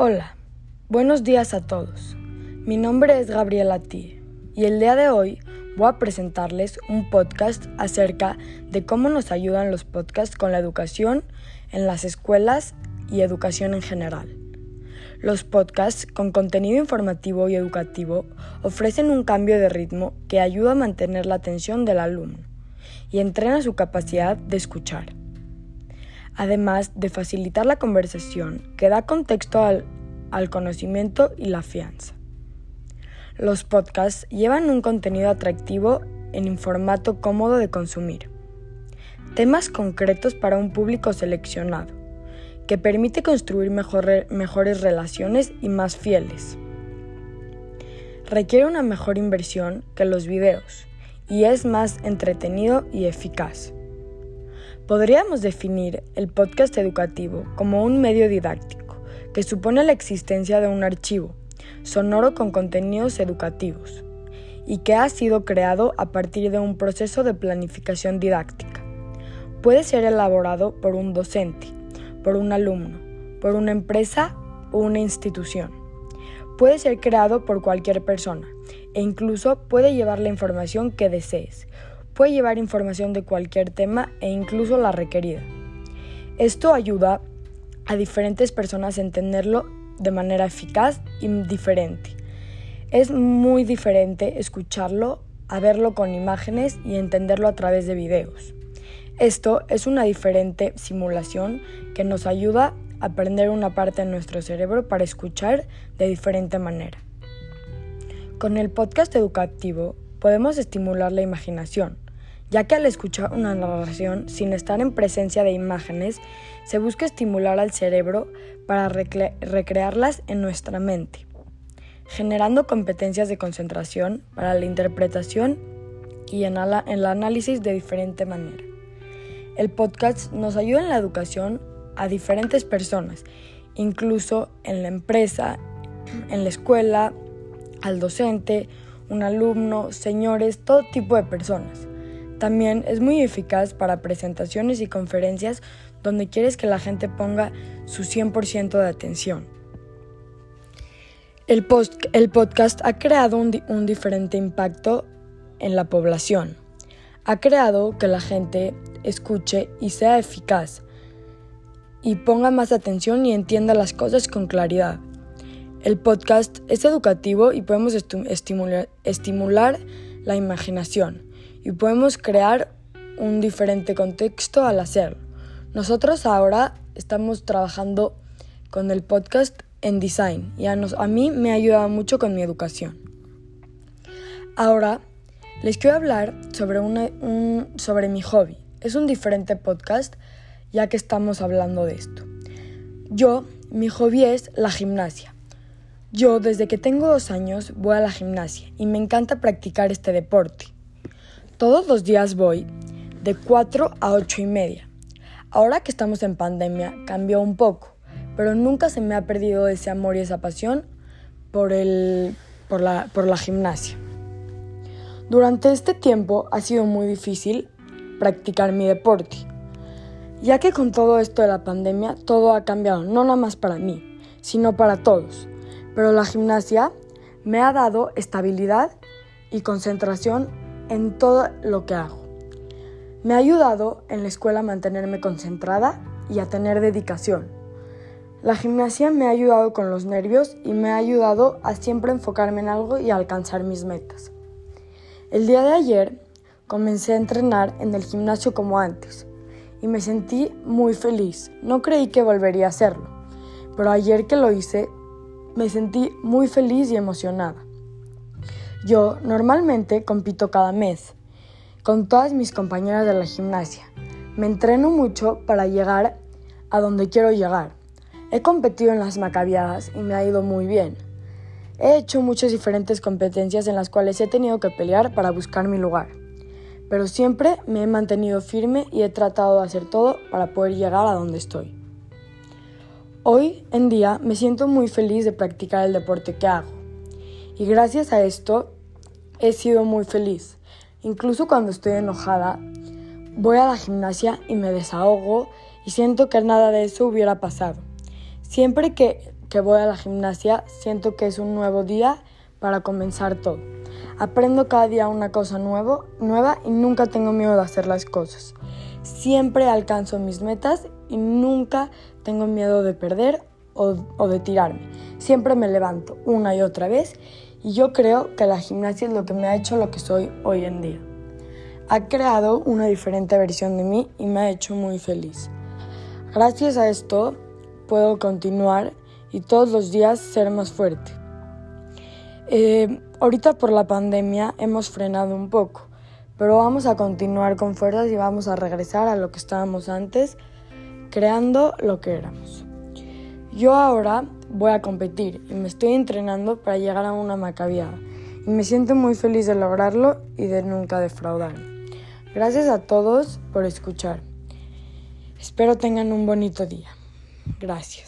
Hola, buenos días a todos. Mi nombre es Gabriela Tí y el día de hoy voy a presentarles un podcast acerca de cómo nos ayudan los podcasts con la educación en las escuelas y educación en general. Los podcasts con contenido informativo y educativo ofrecen un cambio de ritmo que ayuda a mantener la atención del alumno y entrena su capacidad de escuchar además de facilitar la conversación que da contexto al, conocimiento y la fianza. Los podcasts llevan un contenido atractivo en un formato cómodo de consumir. Temas concretos para un público seleccionado, que permite construir mejores relaciones y más fieles. Requiere una mejor inversión que los videos y es más entretenido y eficaz. Podríamos definir el podcast educativo como un medio didáctico que supone la existencia de un archivo sonoro con contenidos educativos y que ha sido creado a partir de un proceso de planificación didáctica. Puede ser elaborado por un docente, por un alumno, por una empresa o una institución. Puede ser creado por cualquier persona e incluso puede llevar la información que desees, puede llevar información de cualquier tema e incluso la requerida. Esto ayuda a diferentes personas a entenderlo de manera eficaz y diferente. Es muy diferente escucharlo a verlo con imágenes y entenderlo a través de videos. Esto es una diferente simulación que nos ayuda a aprender una parte de nuestro cerebro para escuchar de diferente manera. Con el podcast educativo podemos estimular la imaginación, ya que al escuchar una narración sin estar en presencia de imágenes, se busca estimular al cerebro para recrearlas en nuestra mente, generando competencias de concentración para la interpretación y en, el análisis de diferente manera. El podcast nos ayuda en la educación a diferentes personas, incluso en la empresa, en la escuela, al docente, un alumno, señores, todo tipo de personas. También es muy eficaz para presentaciones y conferencias donde quieres que la gente ponga su 100% de atención. El, podcast ha creado un, diferente impacto en la población. Ha creado que la gente escuche y sea eficaz y ponga más atención y entienda las cosas con claridad. El podcast es educativo y podemos estimular la imaginación y podemos crear un diferente contexto al hacerlo. Nosotros ahora estamos trabajando con el podcast en design y a, mí me ha ayudado mucho con mi educación. Ahora les quiero hablar sobre, un, sobre mi hobby. Es un diferente podcast ya que estamos hablando de esto. Yo, mi hobby es la gimnasia. Yo desde que tengo dos años voy a la gimnasia y me encanta practicar este deporte. Todos los días voy de 4 a 8 y media. Ahora que estamos en pandemia cambió un poco, pero nunca se me ha perdido ese amor y esa pasión por, el, por, la, por la gimnasia. Durante este tiempo ha sido muy difícil practicar mi deporte, ya que con todo esto de la pandemia todo ha cambiado, no nada más para mí, sino para todos. Pero la gimnasia me ha dado estabilidad y concentración en todo lo que hago. Me ha ayudado en la escuela a mantenerme concentrada y a tener dedicación. La gimnasia me ha ayudado con los nervios y me ha ayudado a siempre enfocarme en algo y alcanzar mis metas. El día de ayer comencé a entrenar en el gimnasio como antes y me sentí muy feliz. No creí que volvería a hacerlo, pero ayer que lo hice me sentí muy feliz y emocionada. Yo normalmente compito cada mes con todas mis compañeras de la gimnasia. Me entreno mucho para llegar a donde quiero llegar. He competido en las macabiadas y me ha ido muy bien. He hecho muchas diferentes competencias en las cuales he tenido que pelear para buscar mi lugar. Pero siempre me he mantenido firme y he tratado de hacer todo para poder llegar a donde estoy. Hoy en día me siento muy feliz de practicar el deporte que hago. Y gracias a esto he sido muy feliz. Incluso cuando estoy enojada, voy a la gimnasia y me desahogo y siento que nada de eso hubiera pasado. Siempre que que voy a la gimnasia, siento que es un nuevo día para comenzar todo. Aprendo cada día una cosa nuevo, nueva y nunca tengo miedo de hacer las cosas. Siempre alcanzo mis metas y nunca tengo miedo de perder o, o de tirarme. Siempre me levanto una y otra vez y yo creo que la gimnasia es lo que me ha hecho lo que soy hoy en día. Ha creado una diferente versión de mí y me ha hecho muy feliz. Gracias a esto puedo continuar y todos los días ser más fuerte. Eh, ahorita por la pandemia hemos frenado un poco, pero vamos a continuar con fuerzas y vamos a regresar a lo que estábamos antes, creando lo que éramos. Yo ahora voy a competir y me estoy entrenando para llegar a una macabiada y me siento muy feliz de lograrlo y de nunca defraudarme. Gracias a todos por escuchar. Espero tengan un bonito día. Gracias.